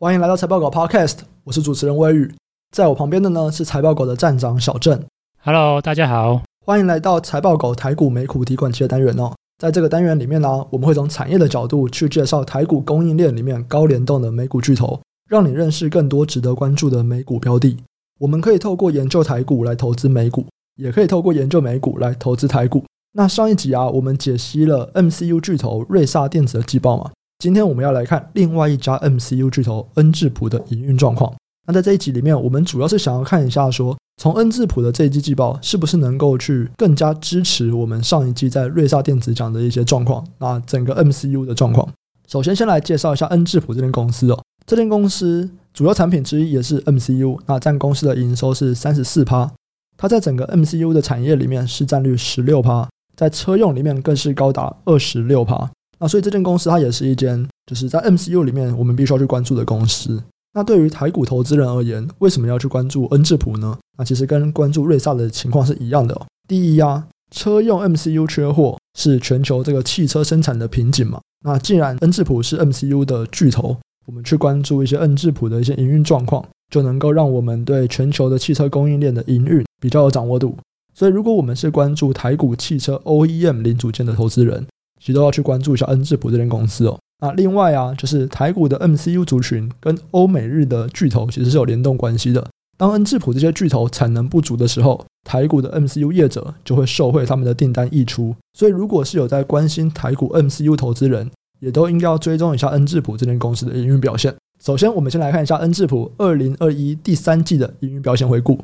欢迎来到财报狗 Podcast，我是主持人威宇，在我旁边的呢是财报狗的站长小郑。Hello，大家好，欢迎来到财报狗台股美股提款机的单元哦。在这个单元里面呢，我们会从产业的角度去介绍台股供应链里面高联动的美股巨头，让你认识更多值得关注的美股标的。我们可以透过研究台股来投资美股，也可以透过研究美股来投资台股。那上一集啊，我们解析了 MCU 巨头瑞萨电子的季报嘛。今天我们要来看另外一家 MCU 巨头恩智浦的营运状况。那在这一集里面，我们主要是想要看一下说，从恩智浦的这一季季报是不是能够去更加支持我们上一季在瑞萨电子讲的一些状况。那整个 MCU 的状况，首先先来介绍一下恩智浦这间公司哦。这间公司主要产品之一也是 MCU，那占公司的营收是三十四趴。它在整个 MCU 的产业里面市占率十六趴，在车用里面更是高达二十六趴。那所以这间公司它也是一间，就是在 MCU 里面我们必须要去关注的公司。那对于台股投资人而言，为什么要去关注恩智浦呢？那其实跟关注瑞萨的情况是一样的哦。第一啊，车用 MCU 缺货是全球这个汽车生产的瓶颈嘛。那既然恩智浦是 MCU 的巨头，我们去关注一些恩智浦的一些营运状况，就能够让我们对全球的汽车供应链的营运比较有掌握度。所以如果我们是关注台股汽车 OEM 零组件的投资人，其实都要去关注一下恩智浦这间公司哦。那另外啊，就是台股的 MCU 族群跟欧美日的巨头其实是有联动关系的。当恩智浦这些巨头产能不足的时候，台股的 MCU 业者就会受惠他们的订单溢出。所以，如果是有在关心台股 MCU 投资人，也都应该要追踪一下恩智浦这间公司的营运表现。首先，我们先来看一下恩智浦二零二一第三季的营运表现回顾。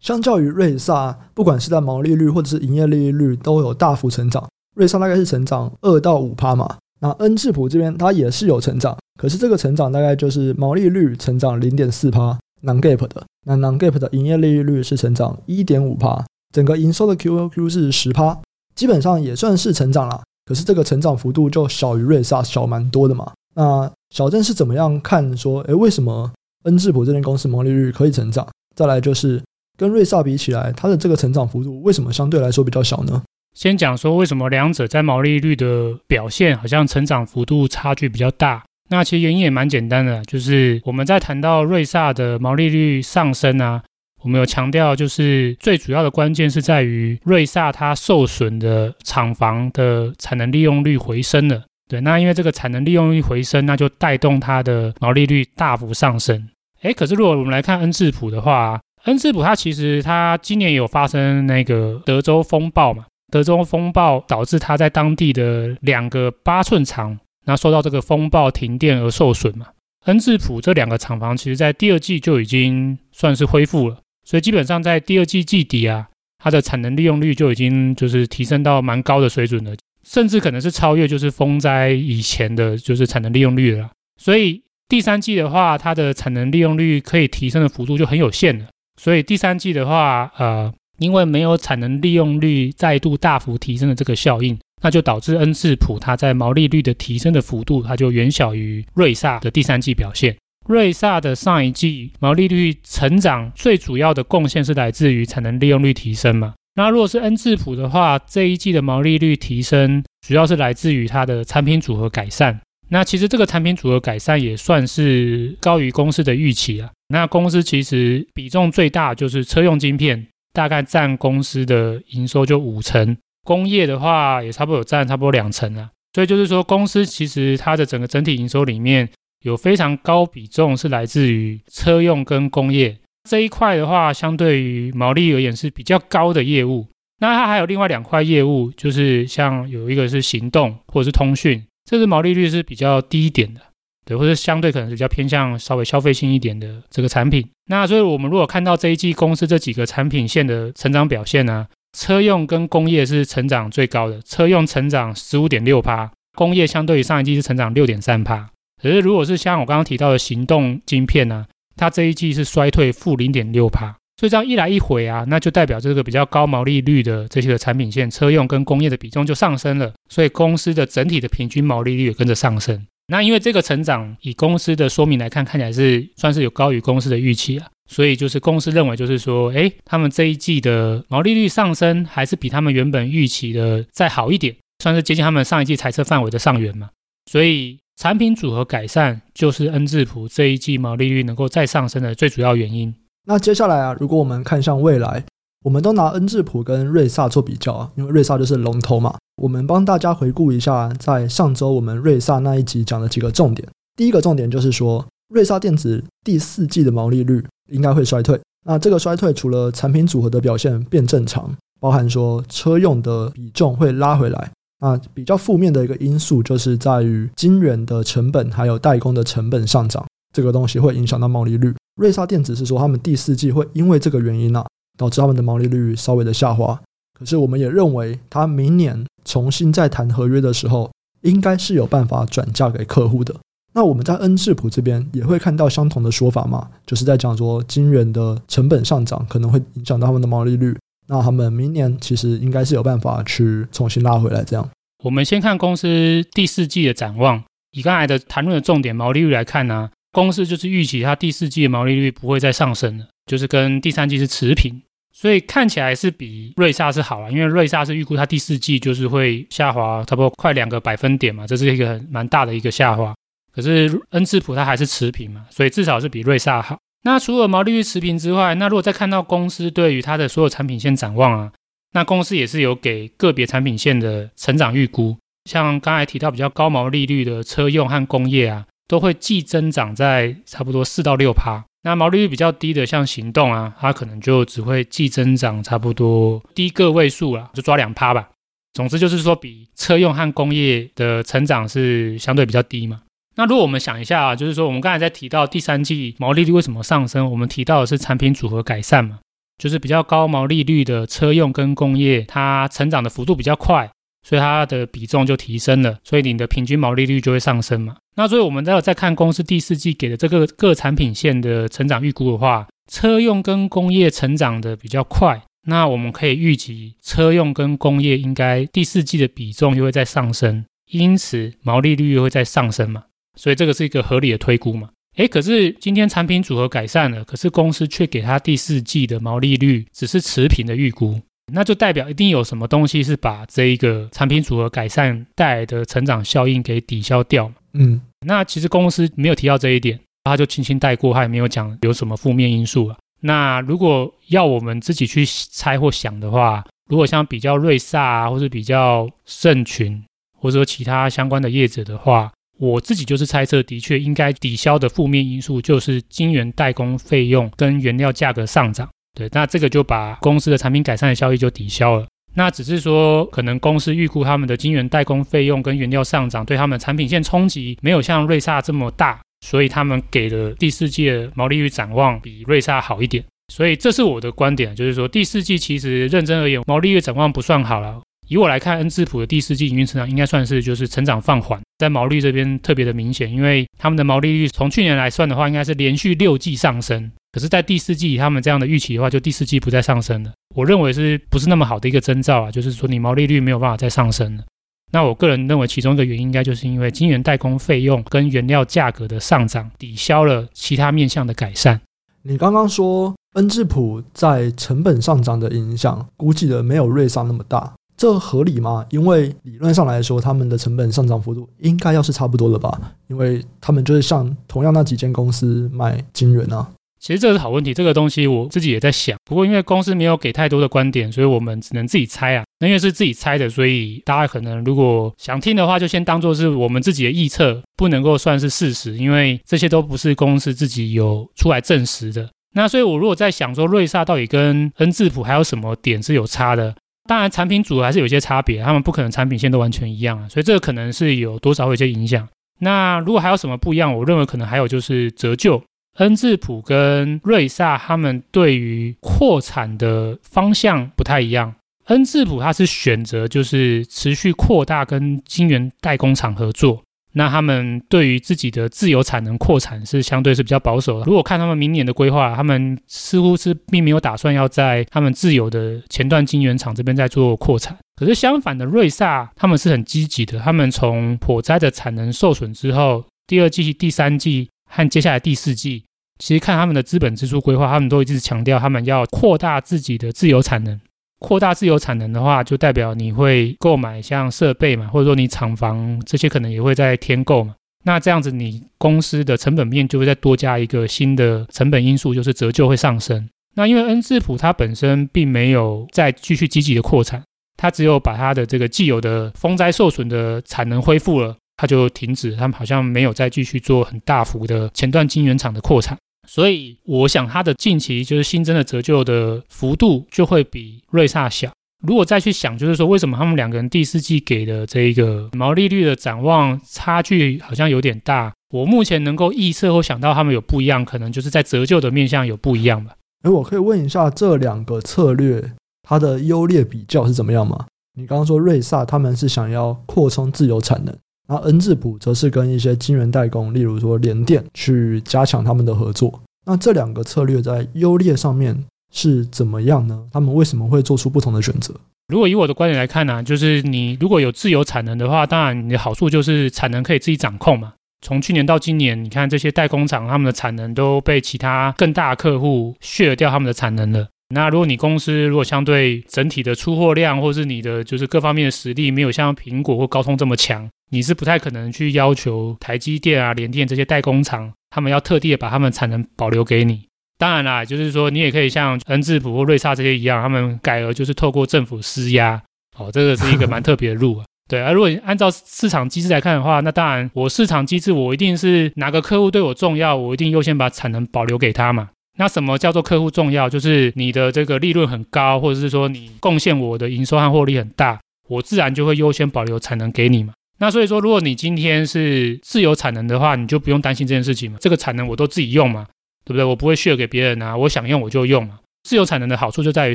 相较于瑞萨，不管是在毛利率或者是营业利率都有大幅成长。瑞萨大概是成长二到五趴嘛，那恩智浦这边它也是有成长，可是这个成长大概就是毛利率成长零点四趴，Non Gap 的，那 Non Gap 的营业利率是成长一点五趴，整个营收的 QOQ 是十趴，基本上也算是成长了。可是这个成长幅度就小于瑞萨，小蛮多的嘛。那小郑是怎么样看说，诶，为什么恩智浦这间公司毛利率可以成长？再来就是跟瑞萨比起来，它的这个成长幅度为什么相对来说比较小呢？先讲说为什么两者在毛利率的表现好像成长幅度差距比较大。那其实原因也蛮简单的，就是我们在谈到瑞萨的毛利率上升啊，我们有强调，就是最主要的关键是在于瑞萨它受损的厂房的产能利用率回升了。对，那因为这个产能利用率回升，那就带动它的毛利率大幅上升。诶，可是如果我们来看恩智浦的话，恩智浦它其实它今年有发生那个德州风暴嘛。德州风暴导致它在当地的两个八寸厂，那受到这个风暴停电而受损嘛。恩智浦这两个厂房，其实在第二季就已经算是恢复了，所以基本上在第二季季底啊，它的产能利用率就已经就是提升到蛮高的水准了，甚至可能是超越就是风灾以前的就是产能利用率了。所以第三季的话，它的产能利用率可以提升的幅度就很有限了。所以第三季的话，呃。因为没有产能利用率再度大幅提升的这个效应，那就导致恩智浦它在毛利率的提升的幅度，它就远小于瑞萨的第三季表现。瑞萨的上一季毛利率成长最主要的贡献是来自于产能利用率提升嘛？那如果是恩智浦的话，这一季的毛利率提升主要是来自于它的产品组合改善。那其实这个产品组合改善也算是高于公司的预期啊。那公司其实比重最大就是车用晶片。大概占公司的营收就五成，工业的话也差不多有占差不多两成啊。所以就是说，公司其实它的整个整体营收里面有非常高比重是来自于车用跟工业这一块的话，相对于毛利而言是比较高的业务。那它还有另外两块业务，就是像有一个是行动或者是通讯，这是毛利率是比较低一点的。对，或者相对可能是比较偏向稍微消费性一点的这个产品。那所以我们如果看到这一季公司这几个产品线的成长表现呢、车用跟工业是成长最高的，车用成长十五点六趴，工业相对于上一季是成长六点三趴。可是如果是像我刚刚提到的行动晶片呢、它这一季是衰退负零点六趴。所以这样一来一回啊，那就代表这个比较高毛利率的这些个产品线，车用跟工业的比重就上升了，所以公司的整体的平均毛利率也跟着上升。那因为这个成长，以公司的说明来看，看起来是算是有高于公司的预期啊，所以就是公司认为就是说，诶，他们这一季的毛利率上升还是比他们原本预期的再好一点，算是接近他们上一季财测范围的上缘嘛。所以产品组合改善就是恩智浦这一季毛利率能够再上升的最主要原因。那接下来啊，如果我们看向未来，我们都拿恩智浦跟瑞萨做比较啊，因为瑞萨就是龙头嘛。我们帮大家回顾一下，在上周我们瑞萨那一集讲的几个重点。第一个重点就是说，瑞萨电子第四季的毛利率应该会衰退。那这个衰退除了产品组合的表现变正常，包含说车用的比重会拉回来。那比较负面的一个因素就是在于晶圆的成本还有代工的成本上涨，这个东西会影响到毛利率。瑞萨电子是说他们第四季会因为这个原因、啊，导致他们的毛利率稍微的下滑。可是我们也认为，他明年重新再谈合约的时候，应该是有办法转嫁给客户的。那我们在恩智浦这边也会看到相同的说法嘛，就是在讲说金元的成本上涨可能会影响到他们的毛利率。那他们明年其实应该是有办法去重新拉回来。这样，我们先看公司第四季的展望。以刚才的谈论的重点毛利率来看呢、公司就是预期它第四季的毛利率不会再上升了，就是跟第三季是持平。所以看起来是比瑞萨是好了，因为瑞萨是预估它第四季就是会下滑差不多快两个百分点嘛，这是一个很蛮大的一个下滑。可是恩智浦它还是持平嘛，所以至少是比瑞萨好。那除了毛利率持平之外，那如果再看到公司对于它的所有产品线展望啊，那公司也是有给个别产品线的成长预估，像刚才提到比较高毛利率的车用和工业啊，都会季增长在差不多四到六趴。那毛利率比较低的像行动啊，它可能就只会季增长差不多低个位数啦，就抓两趴吧。总之就是说，比车用和工业的成长是相对比较低嘛。那如果我们想一下啊，就是说我们刚才在提到第三季毛利率为什么上升，我们提到的是产品组合改善嘛，就是比较高毛利率的车用跟工业，它成长的幅度比较快，所以它的比重就提升了，所以你的平均毛利率就会上升嘛。那所以我们再再看公司第四季给的这个各产品线的成长预估的话，车用跟工业成长的比较快，那我们可以预计车用跟工业应该第四季的比重又会再上升，因此毛利率又会再上升嘛。所以这个是一个合理的推估嘛？诶，可是今天产品组合改善了，可是公司却给它第四季的毛利率只是持平的预估，那就代表一定有什么东西是把这一个产品组合改善带来的成长效应给抵消掉。嗯，那其实公司没有提到这一点，他就轻轻带过，他也没有讲有什么负面因素了。那如果要我们自己去猜或想的话，如果像比较瑞萨啊，或是比较盛群，或者说其他相关的业者的话，我自己就是猜测，的确应该抵消的负面因素就是晶圆代工费用跟原料价格上涨。对，那这个就把公司的产品改善的效益就抵消了。那只是说，可能公司预估他们的晶圆代工费用跟原料上涨对他们产品线冲击没有像瑞萨这么大，所以他们给的第四季的毛利率展望比瑞萨好一点。所以这是我的观点，就是说第四季其实认真而言，毛利率展望不算好了。以我来看，恩智浦的第四季营运成长应该算是就是成长放缓，在毛利这边特别的明显，因为他们的毛利率从去年来算的话，应该是连续六季上升。可是，在第四季他们这样的预期的话，就第四季不再上升了。我认为是不是那么好的一个征兆啊？就是说你毛利率没有办法再上升了。那我个人认为，其中一个原因应该就是因为晶圆代工费用跟原料价格的上涨抵消了其他面向的改善。你刚刚说恩智浦在成本上涨的影响，估计的没有瑞萨那么大。这合理吗？因为理论上来说，他们的成本上涨幅度应该要是差不多的吧？因为他们就是像同样那几间公司卖晶圆啊。其实这是好问题，这个东西我自己也在想。不过因为公司没有给太多的观点，所以我们只能自己猜啊。那因为是自己猜的，所以大家可能如果想听的话，就先当做是我们自己的臆测，不能够算是事实，因为这些都不是公司自己有出来证实的。那所以我如果在想说，瑞萨到底跟恩智浦还有什么点是有差的？当然，产品组还是有些差别，他们不可能产品线都完全一样啊，所以这个可能是有多少会有些影响。那如果还有什么不一样，我认为可能还有就是折旧，恩智浦跟瑞萨他们对于扩产的方向不太一样。恩智浦它是选择就是持续扩大跟晶圆代工厂合作。那他们对于自己的自有产能扩产是相对是比较保守的。如果看他们明年的规划，他们似乎是并没有打算要在他们自有的前段晶圆厂这边再做扩产。可是相反的，瑞萨他们是很积极的。他们从火灾的产能受损之后，第二季、第三季和接下来第四季，其实看他们的资本支出规划，他们都一直强调他们要扩大自己的自有产能。扩大自有产能的话，就代表你会购买像设备嘛，或者说你厂房这些可能也会在添购嘛。那这样子你公司的成本面就会再多加一个新的成本因素，就是折旧会上升。那因为恩智浦它本身并没有再继续积极的扩产，它只有把它的这个既有的风灾受损的产能恢复了，它就停止，他们好像没有再继续做很大幅的前段晶圆厂的扩产。所以我想它的近期就是新增的折旧的幅度就会比瑞萨小。如果再去想，就是说为什么他们两个人第四季给的这一个毛利率的展望差距好像有点大？我目前能够预测或想到他们有不一样，可能就是在折旧的面向有不一样吧。哎，我可以问一下这两个策略它的优劣比较是怎么样吗？你刚刚说瑞萨他们是想要扩充自由产能。那恩智浦则是跟一些晶圆代工，例如说联电，去加强他们的合作。那这两个策略在优劣上面是怎么样呢？他们为什么会做出不同的选择？如果以我的观点来看呢、就是你如果有自有产能的话，当然你的好处就是产能可以自己掌控嘛。从去年到今年，你看这些代工厂他们的产能都被其他更大的客户削掉他们的产能了。那如果你公司如果相对整体的出货量，或是你的就是各方面的实力没有像苹果或高通这么强，你是不太可能去要求台积电啊、联电这些代工厂，他们要特地的把他们产能保留给你。当然啦，就是说你也可以像恩智浦或瑞萨这些一样，他们改而就是透过政府施压，哦，这个是一个蛮特别的路啊。对啊，如果你按照市场机制来看的话，那当然我市场机制我一定是哪个客户对我重要，我一定优先把产能保留给他嘛。那什么叫做客户重要？就是你的这个利润很高，或者是说你贡献我的营收和获利很大，我自然就会优先保留产能给你嘛。那所以说，如果你今天是自由产能的话，你就不用担心这件事情嘛。这个产能我都自己用嘛，对不对？我不会 share 给别人啊，我想用我就用嘛。自由产能的好处就在于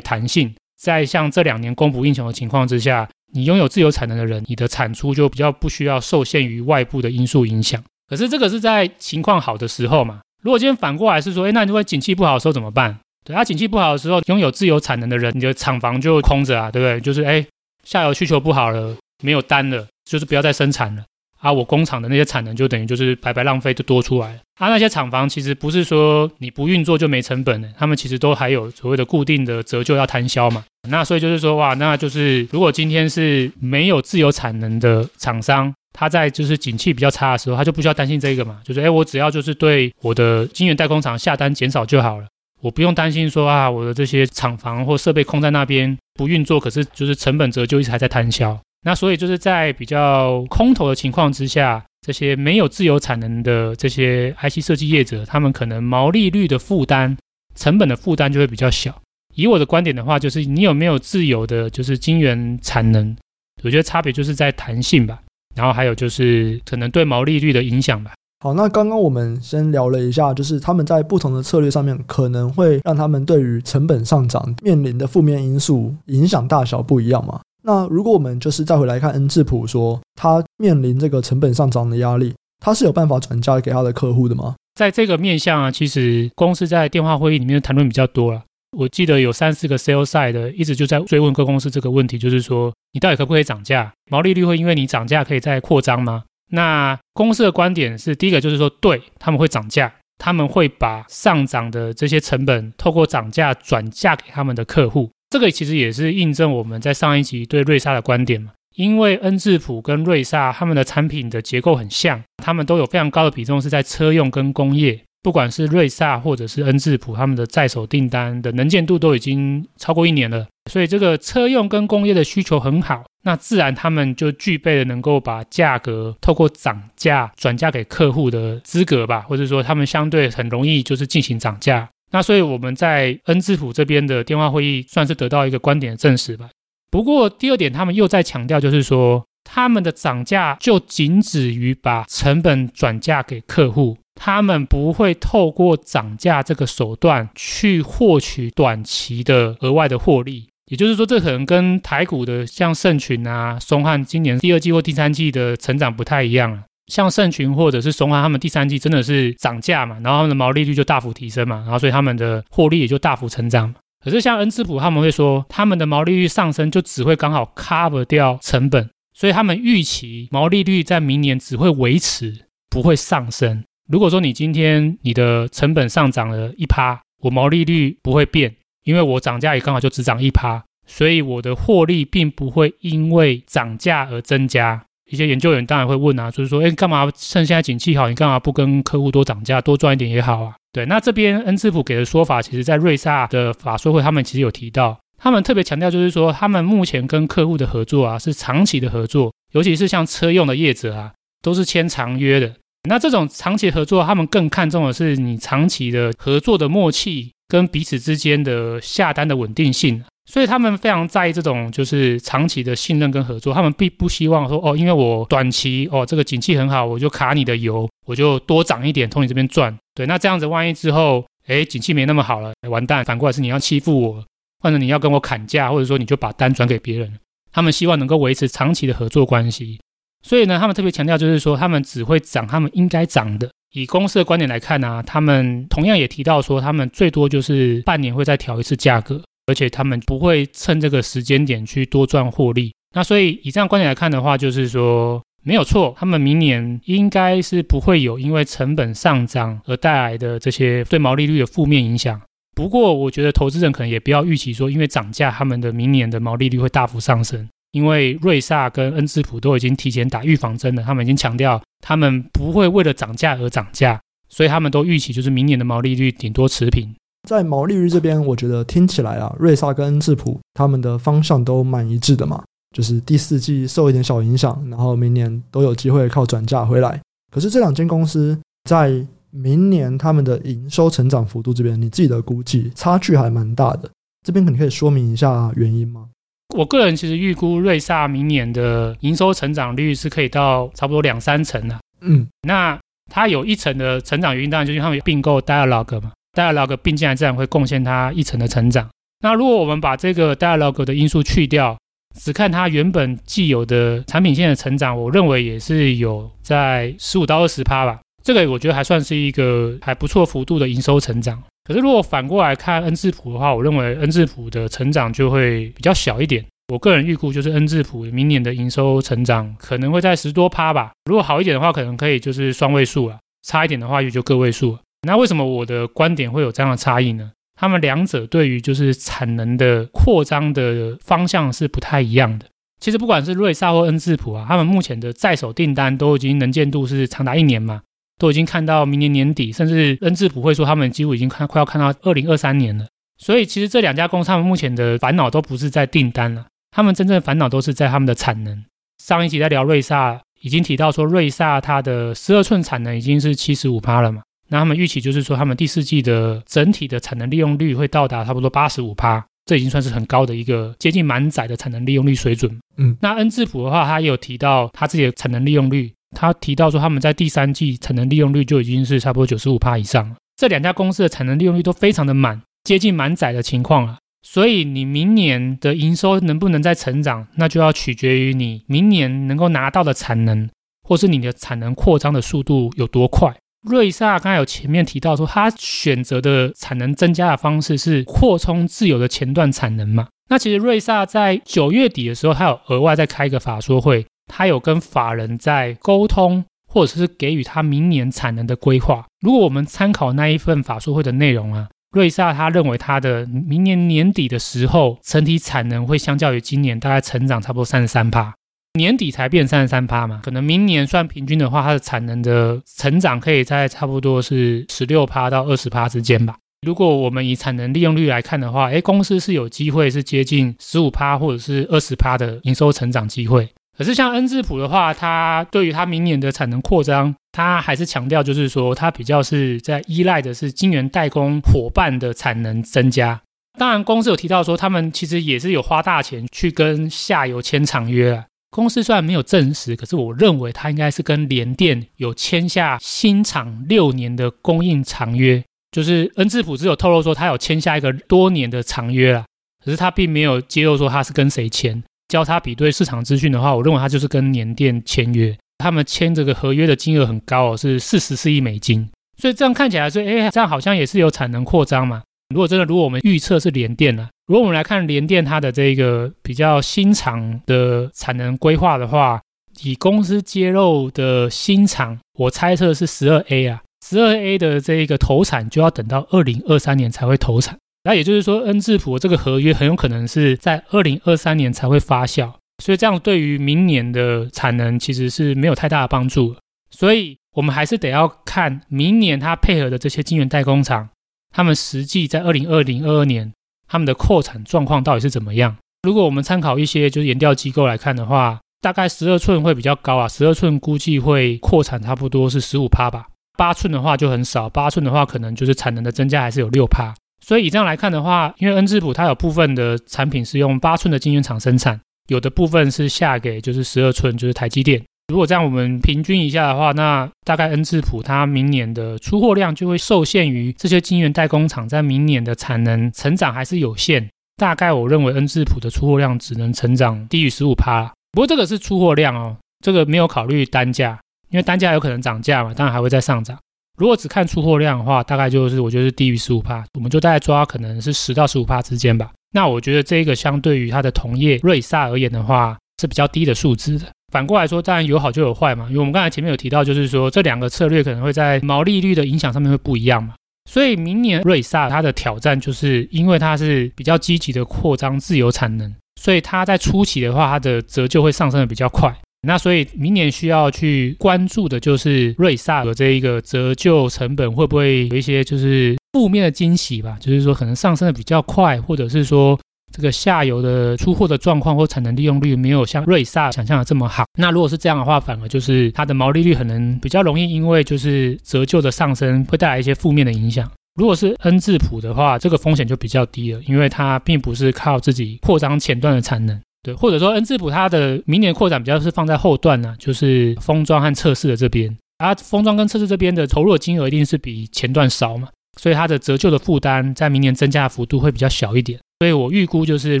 弹性，在像这两年供不应求的情况之下，你拥有自由产能的人，你的产出就比较不需要受限于外部的因素影响。可是这个是在情况好的时候嘛。如果今天反过来是说，诶，那如果景气不好的时候怎么办？对，它景气不好的时候，拥有自由产能的人，你的厂房就空着啊，对不对？就是诶，下游需求不好了，没有单了。就是不要再生产了啊！我工厂的那些产能就等于就是白白浪费，就多出来了啊！那些厂房其实不是说你不运作就没成本的，他们其实都还有所谓的固定的折旧要摊销嘛。那所以就是说哇，那就是如果今天是没有自有产能的厂商，他在就是景气比较差的时候，他就不需要担心这个嘛。就是诶，我只要就是对我的晶圆代工厂下单减少就好了，我不用担心说啊，我的这些厂房或设备空在那边不运作，可是就是成本折旧一直还在摊销。那所以就是在比较空头的情况之下，这些没有自由产能的这些 IC 设计业者，他们可能毛利率的负担、成本的负担就会比较小。以我的观点的话，就是你有没有自有的，就是晶圆产能，我觉得差别就是在弹性吧。然后还有就是可能对毛利率的影响吧。好，那刚刚我们先聊了一下，就是他们在不同的策略上面，可能会让他们对于成本上涨面临的负面因素影响大小不一样嘛？那如果我们就是再回来看恩智浦说，他面临这个成本上涨的压力，他是有办法转嫁给他的客户的吗？在这个面向啊，其实公司在电话会议里面谈论比较多了。我记得有三四个 sales side 的一直就在追问各公司这个问题，就是说你到底可不可以涨价？毛利率会因为你涨价可以再扩张吗？那公司的观点是，第一个就是说，对，他们会涨价，他们会把上涨的这些成本透过涨价转嫁给他们的客户。这个其实也是印证我们在上一集对瑞萨的观点嘛，因为恩智浦跟瑞萨他们的产品的结构很像，他们都有非常高的比重是在车用跟工业，不管是瑞萨或者是恩智浦，他们的在手订单的能见度都已经超过一年了，所以这个车用跟工业的需求很好，那自然他们就具备了能够把价格透过涨价转嫁给客户的资格吧，或者说他们相对很容易就是进行涨价。那所以我们在恩智浦这边的电话会议算是得到一个观点的证实吧。不过第二点，他们又在强调，就是说他们的涨价就仅止于把成本转嫁给客户，他们不会透过涨价这个手段去获取短期的额外的获利。也就是说，这可能跟台股的像盛群啊、松翰今年第二季或第三季的成长不太一样了。像盛群或者是松翰，他们第三季真的是涨价嘛，然后他们的毛利率就大幅提升嘛，然后所以他们的获利也就大幅成长。可是像恩智浦他们会说，他们的毛利率上升就只会刚好 cover 掉成本，所以他们预期毛利率在明年只会维持，不会上升。如果说你今天你的成本上涨了一趴，我毛利率不会变，因为我涨价也刚好就只涨一趴，所以我的获利并不会因为涨价而增加。一些研究员当然会问啊，就是说，哎，干嘛趁现在景气好，你干嘛不跟客户多涨价，多赚一点也好啊？对，那这边恩智浦给的说法，其实在瑞萨的法说会，他们其实有提到，他们特别强调就是说，他们目前跟客户的合作啊是长期的合作，尤其是像车用的业者啊，都是签长约的。那这种长期合作，他们更看重的是你长期的合作的默契跟彼此之间的下单的稳定性，所以他们非常在意这种就是长期的信任跟合作。他们并不希望说哦，因为我短期哦这个景气很好，我就卡你的油，我就多涨一点从你这边赚。对，那这样子万一之后哎景气没那么好了，完蛋，反过来是你要欺负我，或者你要跟我砍价，或者说你就把单转给别人。他们希望能够维持长期的合作关系。所以呢，他们特别强调，就是说他们只会涨他们应该涨的。以公司的观点来看呢、他们同样也提到说，他们最多就是半年会再调一次价格，而且他们不会趁这个时间点去多赚获利。那所以以这样观点来看的话，就是说没有错，他们明年应该是不会有因为成本上涨而带来的这些对毛利率的负面影响。不过，我觉得投资人可能也不要预期说，因为涨价，他们的明年的毛利率会大幅上升。因为瑞萨跟恩智浦都已经提前打预防针了，他们已经强调他们不会为了涨价而涨价，所以他们都预期就是明年的毛利率顶多持平。在毛利率这边，我觉得听起来啊，瑞萨跟恩智浦他们的方向都蛮一致的嘛，就是第四季受一点小影响，然后明年都有机会靠转嫁回来。可是这两间公司在明年他们的营收成长幅度这边，你自己的估计差距还蛮大的，这边可以说明一下原因吗？我个人其实预估瑞萨明年的营收成长率是可以到差不多两三成的。嗯，那它有一成的成长原因，当然就是他们并购 Dialog 嘛 Dialogue 并进来自然会贡献它一成的成长。那如果我们把这个 Dialogue 的因素去掉，只看它原本既有的产品线的成长，我认为也是有在十五到二十趴吧。这个我觉得还算是一个还不错幅度的营收成长。可是，如果反过来看恩智浦的话，我认为恩智浦的成长就会比较小一点。我个人预估就是恩智浦明年的营收成长可能会在十多趴吧。如果好一点的话，可能可以就是双位数了；差一点的话，也就个位数。那为什么我的观点会有这样的差异呢？他们两者对于就是产能的扩张的方向是不太一样的。其实不管是瑞萨或恩智浦啊，他们目前的在手订单都已经能见度是长达一年嘛。都已经看到明年年底，甚至恩智浦会说他们几乎已经看快要看到二零二三年了。所以其实这两家公司他们目前的烦恼都不是在订单了，他们真正的烦恼都是在他们的产能。上一集在聊瑞萨，已经提到说瑞萨它的十二寸产能已经是七十五趴了嘛，那他们预期就是说他们第四季的整体的产能利用率会到达差不多八十五趴，这已经算是很高的一个接近满载的产能利用率水准。嗯，那恩智浦的话，他也有提到他自己的产能利用率。他提到说，他们在第三季产能利用率就已经是差不多九十五趴以上了。这两家公司的产能利用率都非常的满，接近满载的情况了。所以你明年的营收能不能再成长，那就要取决于你明年能够拿到的产能，或是你的产能扩张的速度有多快。瑞萨刚才有前面提到说，他选择的产能增加的方式是扩充自有的前段产能嘛？那其实瑞萨在九月底的时候，他有额外再开一个法说会。他有跟法人在沟通，或者是给予他明年产能的规划。如果我们参考那一份法说会的内容啊，瑞萨他认为他的明年年底的时候，整体产能会相较于今年大概成长差不多三十三帕，年底才变三十三趴嘛，可能明年算平均的话，它的产能的成长可以在差不多是十六趴到二十趴之间吧。如果我们以产能利用率来看的话，诶，公司是有机会是接近十五趴或者是二十趴的营收成长机会。可是像恩智浦的话，它对于它明年的产能扩张，它还是强调，就是说它比较是在依赖的是晶圆代工伙伴的产能增加。当然，公司有提到说，他们其实也是有花大钱去跟下游签长约啊。公司虽然没有证实，可是我认为它应该是跟联电有签下新厂六年的供应长约。就是恩智浦只有透露说，他有签下一个多年的长约啊，可是他并没有揭露说他是跟谁签。交叉比对市场资讯的话，我认为他就是跟联电签约，他们签这个合约的金额很高哦，是四十四亿美金，所以这样看起来是，哎，这样好像也是有产能扩张嘛。如果真的，如果我们预测是联电呢，如果我们来看联电它的这个比较新厂的产能规划的话，以公司揭露的新厂，我猜测是十二 A 啊，十二 A 的这个投产就要等到二零二三年才会投产。那也就是说，恩智浦这个合约很有可能是在二零二三年才会发酵。所以这样对于明年的产能其实是没有太大的帮助。所以我们还是得要看明年它配合的这些晶圆代工厂，他们实际在二零二零二二年他们的扩产状况到底是怎么样？如果我们参考一些就是研调机构来看的话，大概十二寸会比较高啊，十二寸估计会扩产差不多是十五趴吧。八寸的话就很少，八寸的话可能就是产能的增加还是有六趴。所以以这样来看的话，因为恩智浦它有部分的产品是用八寸的晶圆厂生产，有的部分是下给就是十二寸，就是台积电。如果这样我们平均一下的话，那大概恩智浦它明年的出货量就会受限于这些晶圆代工厂在明年的产能成长还是有限。大概我认为恩智浦的出货量只能成长低于十五趴。不过这个是出货量哦，这个没有考虑单价，因为单价有可能涨价嘛，当然还会再上涨。如果只看出货量的话，大概就是我觉得是低于十五趴，我们就大概抓可能是十到十五趴之间吧。那我觉得这个相对于它的同业瑞萨而言的话是比较低的数字的。反过来说，当然有好就有坏嘛，因为我们刚才前面有提到，就是说这两个策略可能会在毛利率的影响上面会不一样嘛。所以明年瑞萨它的挑战就是因为它是比较积极的扩张自由产能。所以它在初期的话，它的折旧会上升的比较快。那所以明年需要去关注的就是瑞萨的这一个折旧成本会不会有一些就是负面的惊喜吧？就是说可能上升的比较快，或者是说这个下游的出货的状况或产能利用率没有像瑞萨想象的这么好。那如果是这样的话，反而就是它的毛利率可能比较容易因为就是折旧的上升会带来一些负面的影响。如果是恩智浦的话，这个风险就比较低了，因为它并不是靠自己扩张前段的产能，对，或者说恩智浦它的明年扩展比较是放在后段呢、就是封装和测试的这边，啊，封装跟测试这边的投入金额一定是比前段少嘛，所以它的折旧的负担在明年增加的幅度会比较小一点，所以我预估就是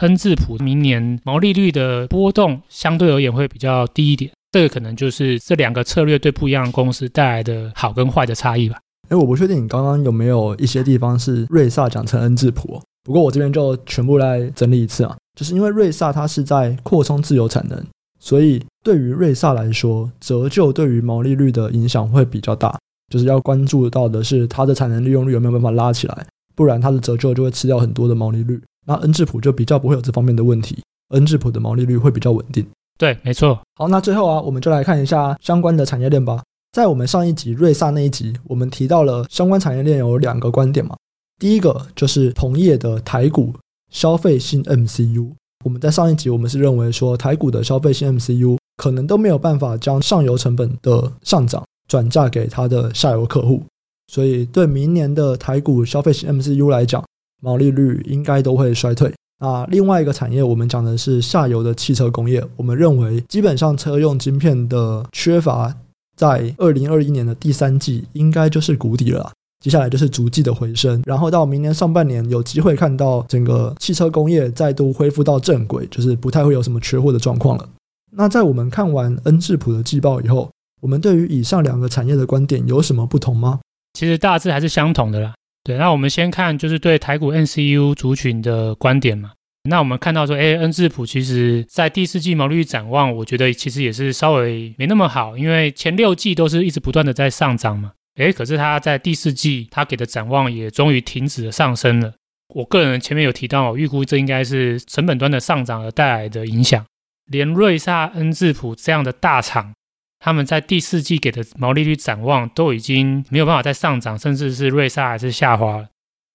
恩智浦明年毛利率的波动相对而言会比较低一点，这个可能就是这两个策略对不一样的公司带来的好跟坏的差异吧。哎，我不确定你刚刚有没有一些地方是瑞萨讲成恩智浦，不过我这边就全部来整理一次啊。就是因为瑞萨它是在扩充自由产能，所以对于瑞萨来说，折旧对于毛利率的影响会比较大。就是要关注到的是它的产能利用率有没有办法拉起来，不然它的折旧就会吃掉很多的毛利率。那恩智浦就比较不会有这方面的问题，恩智浦的毛利率会比较稳定。对，没错。好，那最后啊，我们就来看一下相关的产业链吧。在我们上一集瑞萨那一集，我们提到了相关产业链有两个观点嘛。第一个就是同业的台股消费性 MCU。我们在上一集我们是认为说台股的消费性 MCU 可能都没有办法将上游成本的上涨转嫁给它的下游客户，所以对明年的台股消费型 MCU 来讲，毛利率应该都会衰退。那另外一个产业，我们讲的是下游的汽车工业，我们认为基本上车用晶片的缺乏。在二零二一年的第三季，应该就是谷底了。接下来就是逐季的回升，然后到明年上半年，有机会看到整个汽车工业再度恢复到正轨，就是不太会有什么缺货的状况了。那在我们看完恩智浦的季报以后，我们对于以上两个产业的观点有什么不同吗？其实大致还是相同的啦。对，那我们先看就是对台股 NCU 族群的观点嘛。那我们看到说，哎，恩智浦其实在第四季毛利率展望，我觉得其实也是稍微没那么好，因为前六季都是一直不断的在上涨嘛，哎，可是它在第四季，它给的展望也终于停止了上升了。我个人前面有提到，我预估这应该是成本端的上涨而带来的影响。连瑞萨、恩智浦这样的大厂，他们在第四季给的毛利率展望都已经没有办法再上涨，甚至是瑞萨还是下滑了。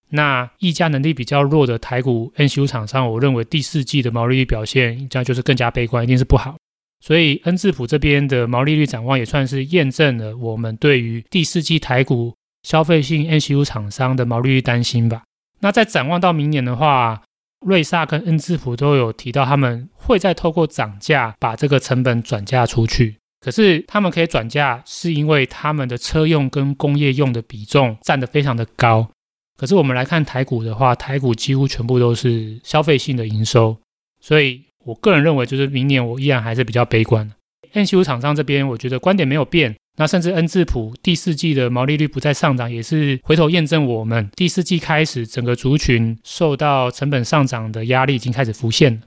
那议价能力比较弱的台股 NCU 厂商，我认为第四季的毛利率表现应该就是更加悲观，一定是不好。所以恩智浦这边的毛利率展望也算是验证了我们对于第四季台股消费性 NCU 厂商的毛利率担心吧。那在展望到明年的话，瑞萨跟恩智浦都有提到他们会再透过涨价把这个成本转嫁出去。可是他们可以转嫁，是因为他们的车用跟工业用的比重占得非常的高。可是我们来看台股的话，台股几乎全部都是消费性的营收，所以我个人认为，就是明年我依然还是比较悲观。N C U 厂商这边，我觉得观点没有变，那甚至恩智浦第四季的毛利率不再上涨，也是回头验证我们第四季开始整个族群受到成本上涨的压力已经开始浮现了。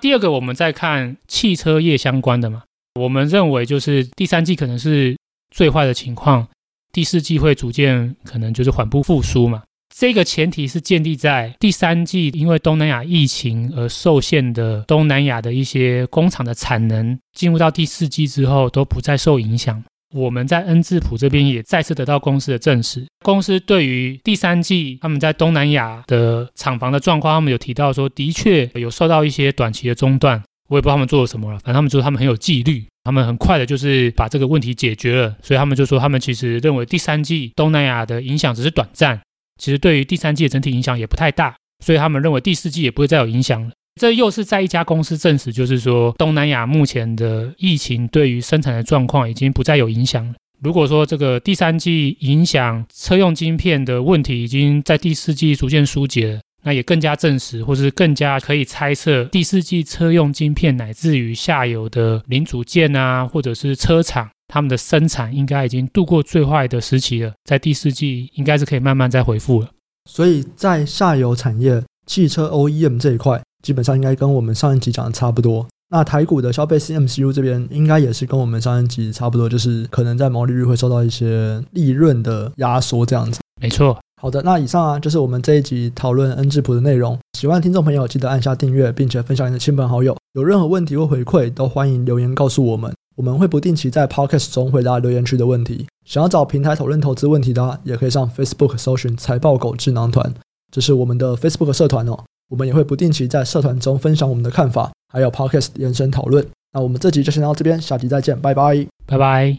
第二个，我们再看汽车业相关的嘛，我们认为就是第三季可能是最坏的情况，第四季会逐渐可能就是缓步复苏嘛。这个前提是建立在第三季因为东南亚疫情而受限的东南亚的一些工厂的产能，进入到第四季之后都不再受影响。我们在恩智浦这边也再次得到公司的证实，公司对于第三季他们在东南亚的厂房的状况，他们有提到说，的确有受到一些短期的中断。我也不知道他们做了什么了，反正他们说他们很有纪律，他们很快的就是把这个问题解决了，所以他们就说他们其实认为第三季东南亚的影响只是短暂，其实对于第三季的整体影响也不太大，所以他们认为第四季也不会再有影响了。这又是在一家公司证实，就是说东南亚目前的疫情对于生产的状况已经不再有影响了。如果说这个第三季影响车用晶片的问题已经在第四季逐渐疏解了，那也更加证实，或是更加可以猜测第四季车用晶片乃至于下游的零组件啊，或者是车厂他们的生产应该已经度过最坏的时期了，在第四季应该是可以慢慢再恢复了。所以在下游产业，汽车 OEM 这一块。基本上应该跟我们上一集讲的差不多。那台股的消费 CMCU 这边应该也是跟我们上一集差不多，就是可能在毛利率会受到一些利润的压缩这样子。没错。好的，那以上啊就是我们这一集讨论恩智浦的内容。喜欢的听众朋友记得按下订阅，并且分享你的亲朋好友。有任何问题或回馈，都欢迎留言告诉我们。我们会不定期在 Podcast 中回答留言区的问题。想要找平台讨论投资问题的，也可以上 Facebook 搜寻财报狗智囊团，这是我们的 Facebook 社团哦。我们也会不定期在社团中分享我们的看法，还有 Podcast 延伸讨论。那我们这集就先到这边，下集再见，拜拜，拜拜。